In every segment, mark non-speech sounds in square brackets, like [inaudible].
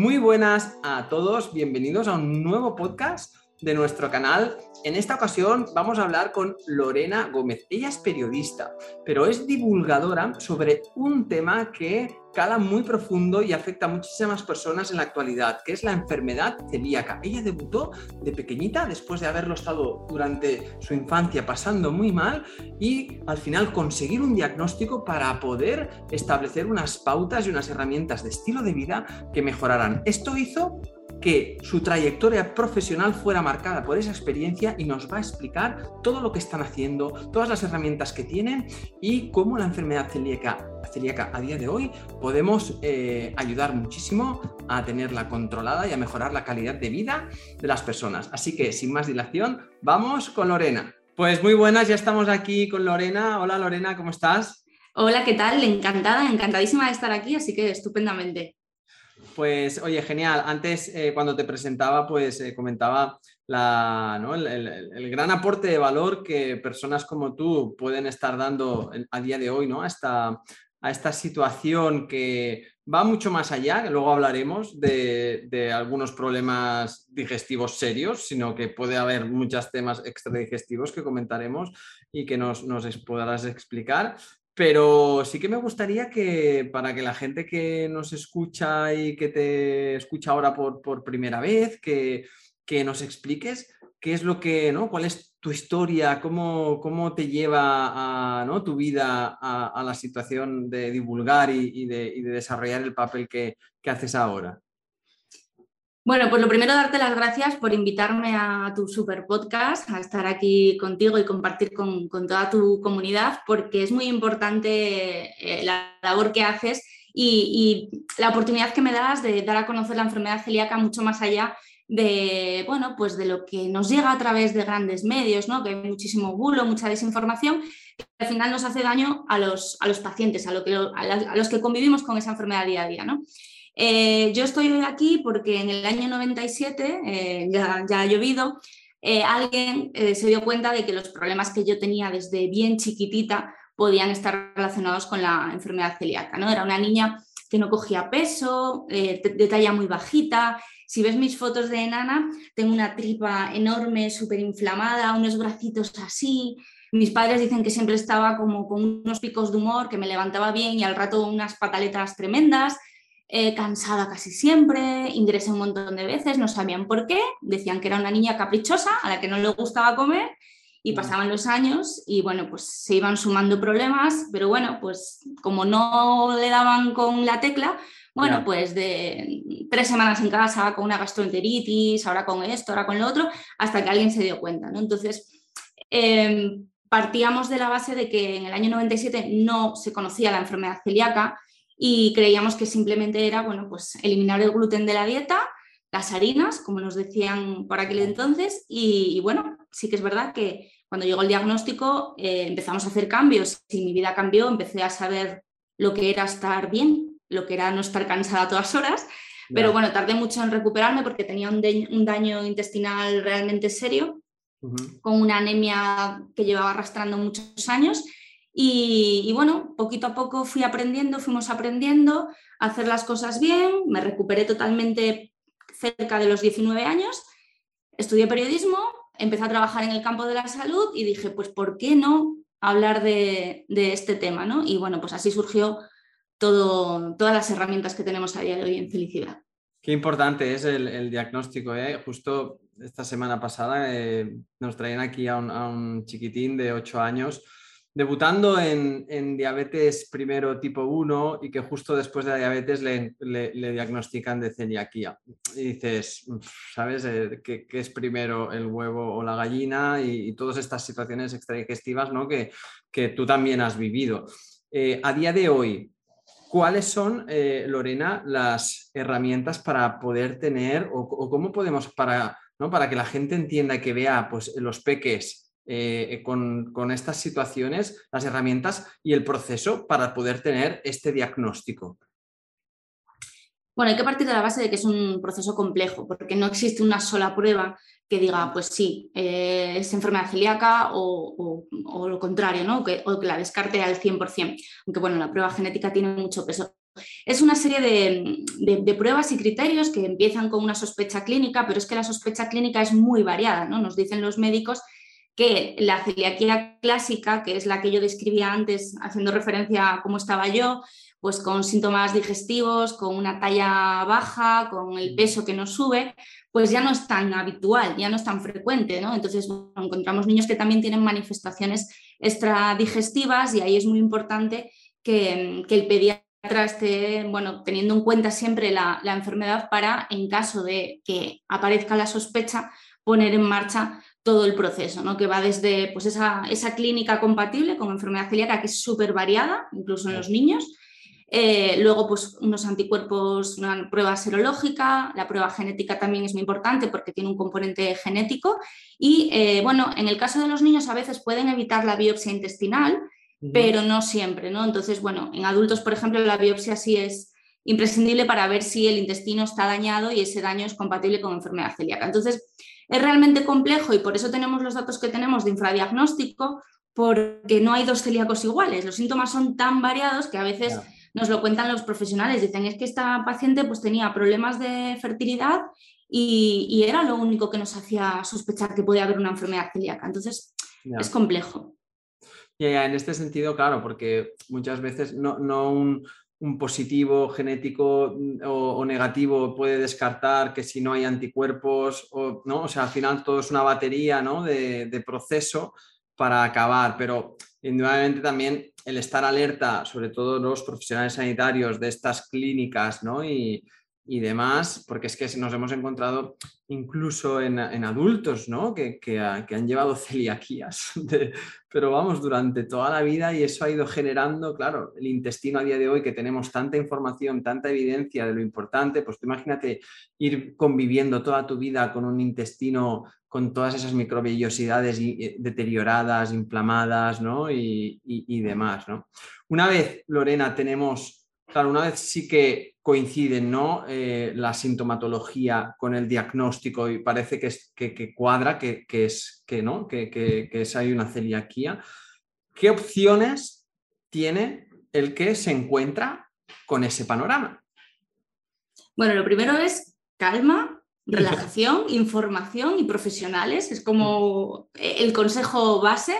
Muy buenas a todos, bienvenidos a un nuevo podcast de nuestro canal. En esta ocasión vamos a hablar con Lorena Gómez. Ella es periodista, pero es divulgadora sobre un tema que cala muy profundo y afecta a muchísimas personas en la actualidad, que es la enfermedad celíaca. Ella debutó de pequeñita después de haberlo estado durante su infancia pasando muy mal y al final conseguir un diagnóstico para poder establecer unas pautas y unas herramientas de estilo de vida que mejorarán. Esto hizo que su trayectoria profesional fuera marcada por esa experiencia y nos va a explicar todo lo que están haciendo, todas las herramientas que tienen y cómo la enfermedad celíaca, celíaca a día de hoy podemos eh, ayudar muchísimo a tenerla controlada y a mejorar la calidad de vida de las personas. Así que sin más dilación, vamos con Lorena. Pues muy buenas, ya estamos aquí con Lorena. Hola Lorena, ¿cómo estás? Hola, ¿qué tal? Encantada, encantadísima de estar aquí, así que estupendamente. Pues oye, genial. Antes, eh, cuando te presentaba, pues eh, comentaba el, gran aporte de valor que personas como tú pueden estar dando a día de hoy ¿no? a, esta, situación que va mucho más allá, que luego hablaremos de, algunos problemas digestivos serios, sino que puede haber muchos temas extradigestivos que comentaremos y que nos, nos podrás explicar. Pero sí que me gustaría que para que la gente que nos escucha y que te escucha ahora por, primera vez, que, nos expliques qué es lo que, ¿no? ¿Cuál es tu historia? ¿Cómo, cómo te lleva a, ¿no? tu vida a, la situación de divulgar y, de, desarrollar el papel que haces ahora? Bueno, pues lo primero darte las gracias por invitarme a tu super podcast, a estar aquí contigo y compartir con, toda tu comunidad, porque es muy importante eh, la labor que haces y, la oportunidad que me das de dar a conocer la enfermedad celíaca mucho más allá de, bueno, pues de lo que nos llega a través de grandes medios, ¿no? que hay muchísimo bulo, mucha desinformación, que al final nos hace daño a los, a los pacientes, a, a, los que convivimos con esa enfermedad día a día. ¿no? Eh, yo estoy aquí porque en el año 97, eh, ya, ha llovido, eh, alguien se dio cuenta de que los problemas que yo tenía desde bien chiquitita podían estar relacionados con la enfermedad celíaca. ¿no? Era una niña que no cogía peso, de, talla muy bajita. Si ves mis fotos de enana, tengo una tripa enorme, súper inflamada, unos bracitos así. Mis padres dicen que siempre estaba como con unos picos de humor, que me levantaba bien y al rato unas pataletas tremendas. Eh, cansada casi siempre, ingresé un montón de veces, no sabían por qué, decían que era una niña caprichosa a la que no le gustaba comer y mm. pasaban los años y bueno, pues se iban sumando problemas, pero bueno, pues como no le daban con la tecla, bueno, pues de tres semanas en casa con una gastroenteritis, ahora con esto, ahora con lo otro, hasta que alguien se dio cuenta, ¿no? Entonces, em, partíamos de la base de que en el año 97 no se conocía la enfermedad celíaca, y creíamos que simplemente era bueno, pues eliminar el gluten de la dieta, las harinas, como nos decían por aquel entonces, y, bueno, sí que es verdad que cuando llegó el diagnóstico eh, empezamos a hacer cambios y mi vida cambió, empecé a saber lo que era estar bien, lo que era no estar cansada a todas horas, pero bueno, tardé mucho en recuperarme porque tenía un, daño intestinal realmente serio, con una anemia que llevaba arrastrando muchos años y, bueno, poquito a poco fui aprendiendo, fuimos aprendiendo a hacer las cosas bien, me recuperé totalmente cerca de los 19 años, estudié periodismo, empecé a trabajar en el campo de la salud y dije, pues ¿por qué no hablar de, este tema? ¿no? Y bueno, pues así surgió todo, todas las herramientas que tenemos a día de hoy en felicidad. Qué importante es el, diagnóstico. ¿eh? Justo esta semana pasada eh, nos traían aquí a un, a un chiquitín de 8 años debutando en, diabetes primero tipo 1 y que justo después de la diabetes le, diagnostican de celiaquía. Y dices, ¿sabes eh, ¿Qué, es primero el huevo o la gallina? Y, todas estas situaciones extradigestivas ¿no? que, que tú también has vivido. Eh, a día de hoy, ¿cuáles son, eh, Lorena, las herramientas para poder tener o, cómo podemos para, ¿no? para que la gente entienda y que vea pues, los peques eh, con, estas situaciones, las herramientas y el proceso para poder tener este diagnóstico? Bueno, hay que partir de la base de que es un proceso complejo, porque no existe una sola prueba que diga, pues sí, eh, es enfermedad celíaca o, lo contrario, ¿no? o que la descarte al 100%. Aunque bueno, la prueba genética tiene mucho peso. es una serie de, pruebas y criterios que empiezan con una sospecha clínica, pero es que la sospecha clínica es muy variada, ¿no? Nos dicen los médicos que la celiaquía clásica, que es la que yo describía antes haciendo referencia a cómo estaba yo, pues con síntomas digestivos, con una talla baja, con el peso que no sube, pues ya no es tan habitual, ya no es tan frecuente, ¿no? Entonces encontramos niños que también tienen manifestaciones extradigestivas y ahí es muy importante que, el pediatra esté, bueno, teniendo en cuenta siempre la, enfermedad para, en caso de que aparezca la sospecha, poner en marcha todo el proceso, ¿no? que va desde pues, esa, esa clínica compatible con enfermedad celíaca, que es súper variada, incluso en los niños, eh, luego, pues unos anticuerpos, una prueba serológica, la prueba genética también es muy importante porque tiene un componente genético. Y eh, bueno, en el caso de los niños a veces pueden evitar la biopsia intestinal, pero no siempre, ¿no? Entonces, bueno, en adultos, por ejemplo, la biopsia sí es imprescindible para ver si el intestino está dañado y ese daño es compatible con enfermedad celíaca. Entonces, es realmente complejo y por eso tenemos los datos que tenemos de infradiagnóstico, porque no hay dos celíacos iguales. Los síntomas son tan variados que a veces nos lo cuentan los profesionales. Dicen, es que esta paciente pues, tenía problemas de fertilidad y, era lo único que nos hacía sospechar que podía haber una enfermedad celíaca. Entonces, es complejo. Ya, en este sentido, claro, porque muchas veces no, un, positivo genético mm, o, negativo puede descartar que si no hay anticuerpos, o, ¿no? o sea, al final todo es una batería ¿no? de, de proceso para acabar, pero indudablemente también el estar alerta, sobre todo los profesionales sanitarios de estas clínicas ¿no? y, demás, porque es que nos hemos encontrado incluso en, adultos ¿no? que, han llevado celiaquías, [laughs] pero vamos, durante toda la vida y eso ha ido generando, claro, el intestino a día de hoy que tenemos tanta información, tanta evidencia de lo importante, pues imagínate ir conviviendo toda tu vida con un intestino con todas esas microvellosidades deterioradas, inflamadas ¿no? y, demás. ¿no? Una vez, Lorena, tenemos, claro, una vez sí que coinciden ¿no? Eh, la sintomatología con el diagnóstico y parece que, es, que, cuadra, que, es, que, ¿no? que, es, hay una celiaquía, ¿qué opciones tiene el que se encuentra con ese panorama? Bueno, lo primero es calma, relajación, [laughs] información y profesionales. Es como el consejo base,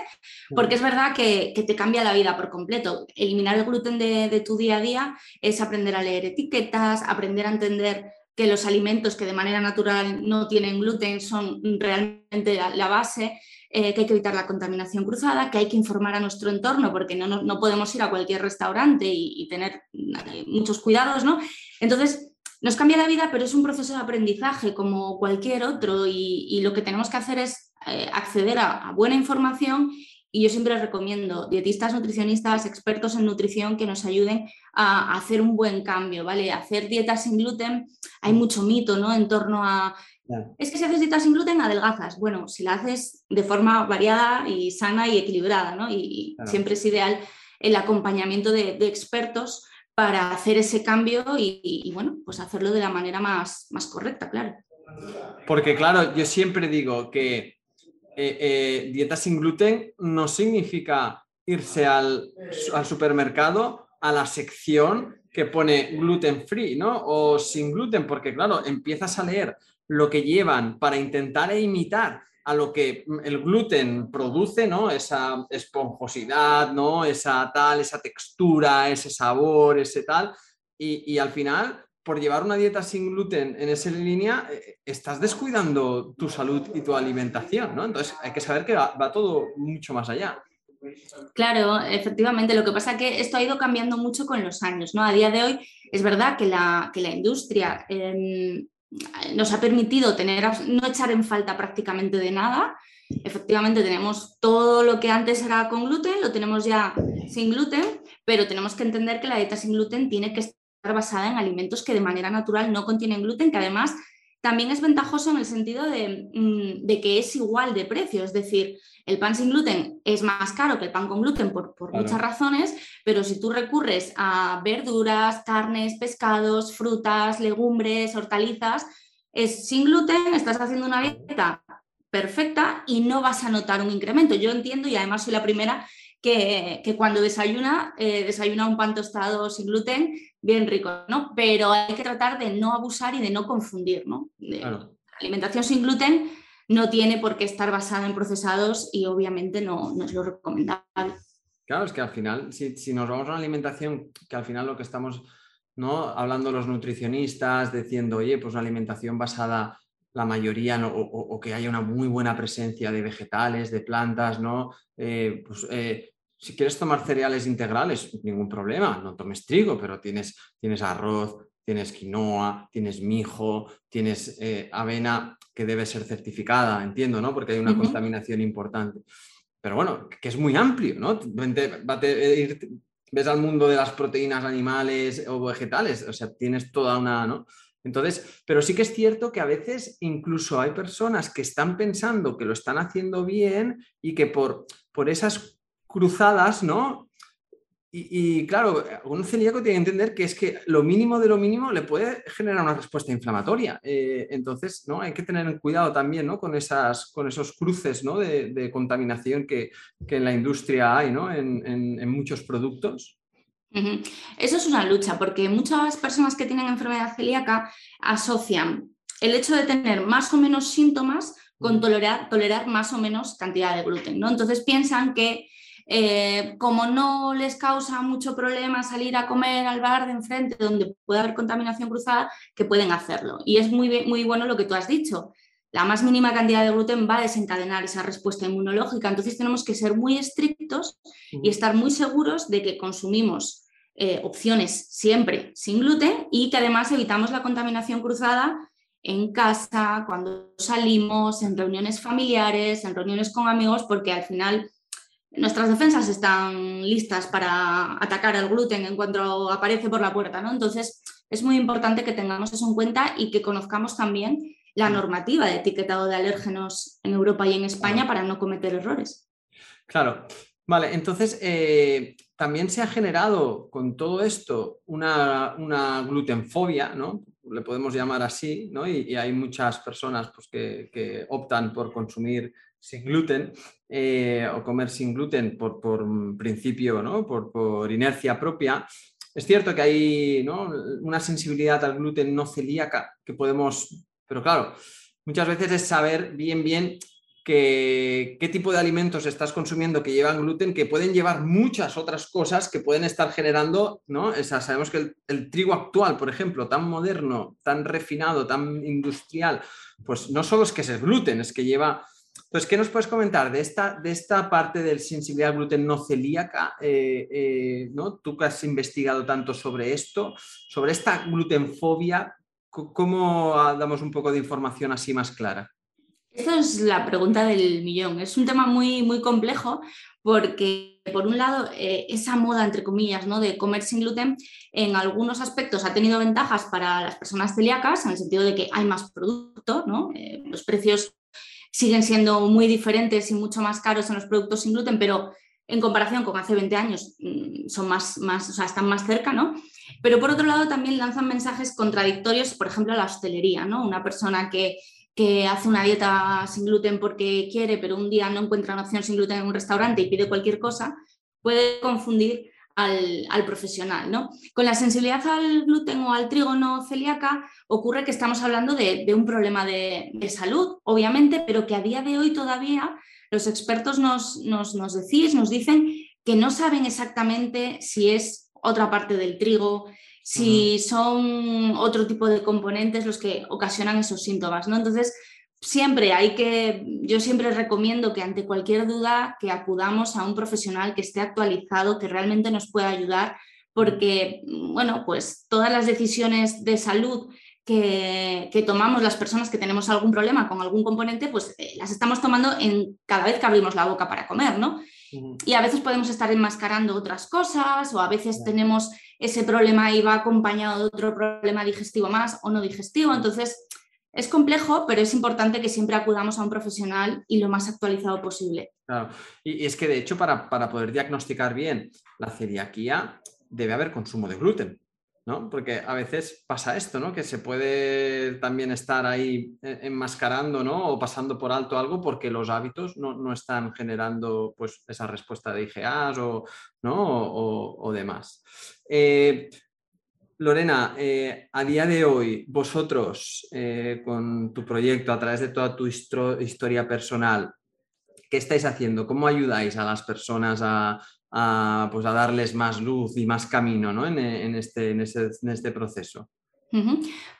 porque es verdad que, te cambia la vida por completo. Eliminar el gluten de, tu día a día es aprender a leer etiquetas, aprender a entender que los alimentos que de manera natural no tienen gluten son realmente la, base. Eh, que hay que evitar la contaminación cruzada, que hay que informar a nuestro entorno porque no, no, podemos ir a cualquier restaurante y, y tener eh, muchos cuidados, ¿no? Entonces, nos cambia la vida, pero es un proceso de aprendizaje como cualquier otro y, lo que tenemos que hacer es eh, acceder a, buena información y yo siempre recomiendo dietistas, nutricionistas, expertos en nutrición que nos ayuden a, hacer un buen cambio, ¿vale? Hacer dietas sin gluten, hay mucho mito, ¿no? En torno a... Es que si haces dietas sin gluten, adelgazas. Bueno, si la haces de forma variada y sana y equilibrada, ¿no? Y, siempre es ideal el acompañamiento de expertos para hacer ese cambio y, bueno, pues hacerlo de la manera más, más correcta, claro. Porque claro, yo siempre digo que eh, eh, dieta sin gluten no significa irse al, al, supermercado a la sección que pone gluten free, ¿no? O sin gluten, porque claro, empiezas a leer lo que llevan para intentar imitar a lo que el gluten produce, ¿no? Esa esponjosidad, ¿no? Esa tal, esa textura, ese sabor, ese tal. Y, al final, por llevar una dieta sin gluten en esa línea, eh, estás descuidando tu salud y tu alimentación, ¿no? Entonces hay que saber que va, todo mucho más allá. Claro, efectivamente. Lo que pasa es que esto ha ido cambiando mucho con los años, ¿no? A día de hoy es verdad que la, que la industria em, nos ha permitido tener, no echar en falta prácticamente de nada. Efectivamente, tenemos todo lo que antes era con gluten, lo tenemos ya sin gluten, pero tenemos que entender que la dieta sin gluten tiene que estar basada en alimentos que de manera natural no contienen gluten, que además también es ventajoso en el sentido de, mm, que es igual de precio, es decir, el pan sin gluten es más caro que el pan con gluten por, muchas razones, pero si tú recurres a verduras, carnes, pescados, frutas, legumbres, hortalizas, es sin gluten, estás haciendo una dieta perfecta y no vas a notar un incremento. Yo entiendo y además soy la primera que, cuando desayuna, eh, desayuna un pan tostado sin gluten, bien rico, ¿no? Pero hay que tratar de no abusar y de no confundir, ¿no? La alimentación sin gluten no tiene por qué estar basada en procesados y obviamente no, no es lo recomendable. Claro, es que al final, si, si, nos vamos a una alimentación que al final lo que estamos ¿no? hablando los nutricionistas, diciendo, oye, pues una alimentación basada la mayoría o, que haya una muy buena presencia de vegetales, de plantas, ¿no? Eh, pues, eh, si quieres tomar cereales integrales, ningún problema, no tomes trigo, pero tienes, tienes arroz, tienes quinoa, tienes mijo, tienes eh, avena que debe ser certificada, entiendo, ¿no? Porque hay una contaminación importante. Pero bueno, que es muy amplio, ¿no? ves al mundo de las proteínas animales o vegetales, o sea, tienes toda una, ¿no? Entonces, pero sí que es cierto que a veces incluso hay personas que están pensando que lo están haciendo bien y que por, por esas cruzadas, ¿no? Y, claro, un celíaco tiene que entender que es que lo mínimo de lo mínimo le puede generar una respuesta inflamatoria. Eh, entonces, ¿no? Hay que tener cuidado también ¿no? con, esas, con esos cruces ¿no? de, contaminación que, en la industria hay ¿no? en, en muchos productos. Eso es una lucha, porque muchas personas que tienen enfermedad celíaca asocian el hecho de tener más o menos síntomas con tolerar, tolerar más o menos cantidad de gluten. ¿no? Entonces piensan que eh, como no les causa mucho problema salir a comer al bar de enfrente donde puede haber contaminación cruzada, que pueden hacerlo. Y es muy, muy bueno lo que tú has dicho la más mínima cantidad de gluten va a desencadenar esa respuesta inmunológica. Entonces tenemos que ser muy estrictos y estar muy seguros de que consumimos eh, opciones siempre sin gluten y que además evitamos la contaminación cruzada en casa, cuando salimos, en reuniones familiares, en reuniones con amigos, porque al final nuestras defensas están listas para atacar al gluten en cuanto aparece por la puerta, ¿no? Entonces es muy importante que tengamos eso en cuenta y que conozcamos también la normativa de etiquetado de alérgenos en Europa y en España para no cometer errores. Claro, vale, entonces eh, también se ha generado con todo esto una, glutenfobia, ¿no? Le podemos llamar así, ¿no? Y, hay muchas personas pues, que, optan por consumir sin gluten eh, o comer sin gluten por, principio, ¿no? Por, por, inercia propia. Es cierto que hay ¿no? una sensibilidad al gluten no celíaca que podemos pero claro, muchas veces es saber bien, bien qué tipo de alimentos estás consumiendo que llevan gluten, que pueden llevar muchas otras cosas que pueden estar generando, ¿no? sabemos que el, trigo actual, por ejemplo, tan moderno, tan refinado, tan industrial, pues no solo es que es el gluten, es que lleva... Entonces, ¿qué nos puedes comentar de esta, de esta parte del sensibilidad al gluten no celíaca? Eh, eh, ¿no? Tú que has investigado tanto sobre esto, sobre esta glutenfobia, ¿Cómo damos un poco de información así más clara? Esta es la pregunta del millón. Es un tema muy, muy complejo porque, por un lado, eh, esa moda, entre comillas, ¿no? de comer sin gluten, en algunos aspectos ha tenido ventajas para las personas celíacas, en el sentido de que hay más producto, ¿no? Los precios siguen siendo muy diferentes y mucho más caros en los productos sin gluten, pero en comparación con hace 20 años mm, son más, más, o sea, están más cerca, ¿no? Pero por otro lado también lanzan mensajes contradictorios, por ejemplo, a la hostelería, ¿no? Una persona que, hace una dieta sin gluten porque quiere, pero un día no encuentra una opción sin gluten en un restaurante y pide cualquier cosa, puede confundir al, profesional. ¿no? Con la sensibilidad al gluten o al trigo no celíaca ocurre que estamos hablando de, un problema de, de, salud, obviamente, pero que a día de hoy todavía los expertos nos, nos, nos decís, nos dicen que no saben exactamente si es otra parte del trigo, si son otro tipo de componentes los que ocasionan esos síntomas, ¿no? Entonces, siempre hay que, yo siempre recomiendo que ante cualquier duda que acudamos a un profesional que esté actualizado, que realmente nos pueda ayudar, porque, bueno, pues todas las decisiones de salud que, tomamos las personas que tenemos algún problema con algún componente, pues eh, las estamos tomando en cada vez que abrimos la boca para comer, ¿no? Y a veces podemos estar enmascarando otras cosas o a veces tenemos ese problema y va acompañado de otro problema digestivo más o no digestivo. Entonces, es complejo, pero es importante que siempre acudamos a un profesional y lo más actualizado posible. Y, es que de hecho para, para poder diagnosticar bien la celiaquía debe haber consumo de gluten. ¿no? Porque a veces pasa esto, ¿no? Que se puede también estar ahí eh, enmascarando, ¿no? O pasando por alto algo porque los hábitos no, están generando pues esa respuesta de IGAs o, ¿no? o, demás. Eh, Lorena, eh, a día de hoy, vosotros, con tu proyecto, a través de toda tu historia personal, ¿qué estáis haciendo? ¿Cómo ayudáis a las personas a, pues a darles más luz y más camino ¿no? en, este, en, este, proceso.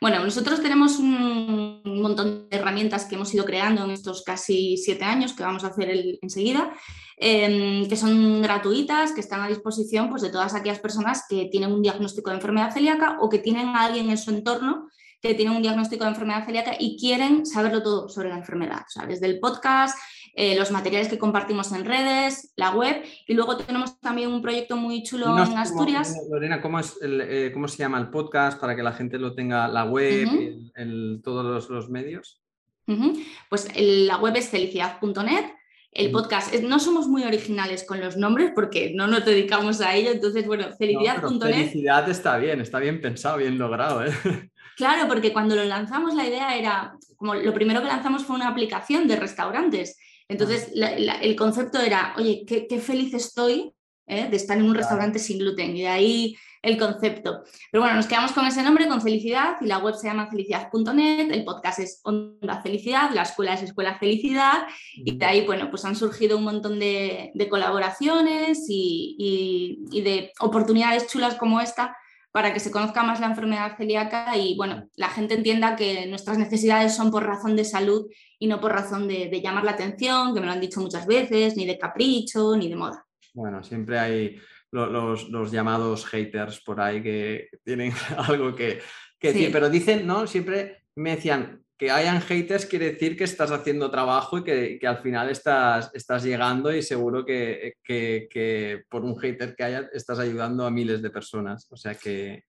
Bueno, nosotros tenemos un montón de herramientas que hemos ido creando en estos casi siete años, que vamos a hacer enseguida, em, que son gratuitas, que están a disposición pues, de todas aquellas personas que tienen un diagnóstico de enfermedad celíaca o que tienen a alguien en su entorno que tiene un diagnóstico de enfermedad celíaca y quieren saberlo todo sobre la enfermedad. O sea, desde el podcast, eh, los materiales que compartimos en redes, la web y luego tenemos también un proyecto muy chulo en Asturias. Lorena, ¿cómo, es eh, ¿cómo se llama el podcast para que la gente lo tenga, la web, y todos los, medios? Pues la web es felicidad.net. El podcast, no somos muy originales con los nombres porque no nos dedicamos a ello, entonces, bueno, felicidad.net. felicidad está bien, está bien pensado, bien logrado. ¿eh? [laughs] Claro, porque cuando lo lanzamos la idea era, como lo primero que lanzamos fue una aplicación de restaurantes entonces, el concepto era, oye, qué, feliz estoy ¿eh? de estar en un restaurante sin gluten. Y de ahí el concepto. Pero bueno, nos quedamos con ese nombre, con Felicidad, y la web se llama felicidad.net, el podcast es Onda Felicidad, la escuela es Escuela Felicidad, y de ahí, bueno, pues han surgido un montón de, colaboraciones y, de oportunidades chulas como esta para que se conozca más la enfermedad celíaca y bueno, la gente entienda que nuestras necesidades son por razón de salud y no por razón de, llamar la atención, que me lo han dicho muchas veces, ni de capricho, ni de moda. Bueno, siempre hay los, llamados haters por ahí que tienen [laughs] algo que, decir, pero dicen, ¿no? Siempre me decían, que hayan haters quiere decir que estás haciendo trabajo y que, al final estás, estás llegando y seguro que, por un hater que haya estás ayudando a miles de personas. O sea que...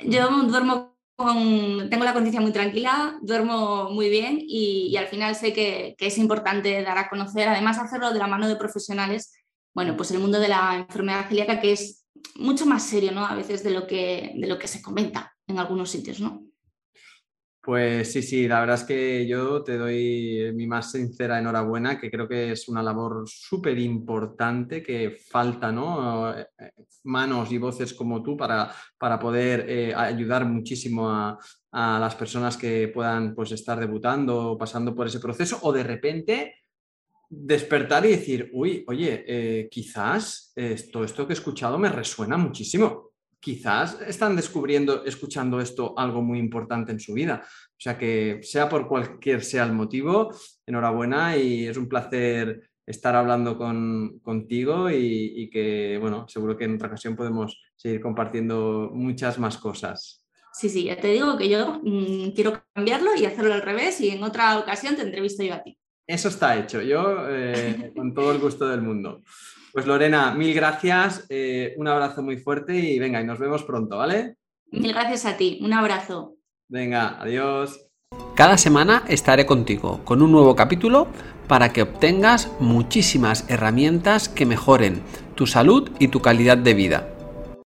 Yo duermo con... Tengo la conciencia muy tranquila, duermo muy bien y, al final sé que, es importante dar a conocer, además hacerlo de la mano de profesionales, bueno, pues el mundo de la enfermedad celíaca que es mucho más serio, ¿no? A veces de lo que, de lo que se comenta en algunos sitios, ¿no? Pues sí, sí, la verdad es que yo te doy mi más sincera enhorabuena, que creo que es una labor súper importante que falta, ¿no? Eh, eh, manos y voces como tú para, para poder eh, ayudar muchísimo a, las personas que puedan pues, estar debutando o pasando por ese proceso o de repente despertar y decir, uy, oye, quizás esto, esto que he escuchado me resuena muchísimo quizás están descubriendo, escuchando esto, algo muy importante en su vida. O sea que sea por cualquier sea el motivo, enhorabuena y es un placer estar hablando contigo y, que, bueno, seguro que en otra ocasión podemos seguir compartiendo muchas más cosas. Sí, sí, ya te digo que yo mm, quiero cambiarlo y hacerlo al revés y en otra ocasión te entrevisto yo a ti. Eso está hecho, yo eh, con todo el gusto del mundo. Pues Lorena, mil gracias, eh, un abrazo muy fuerte y venga, y nos vemos pronto, ¿vale? Mil gracias a ti, un abrazo. Venga, adiós. Cada semana estaré contigo con un nuevo capítulo para que obtengas muchísimas herramientas que mejoren tu salud y tu calidad de vida.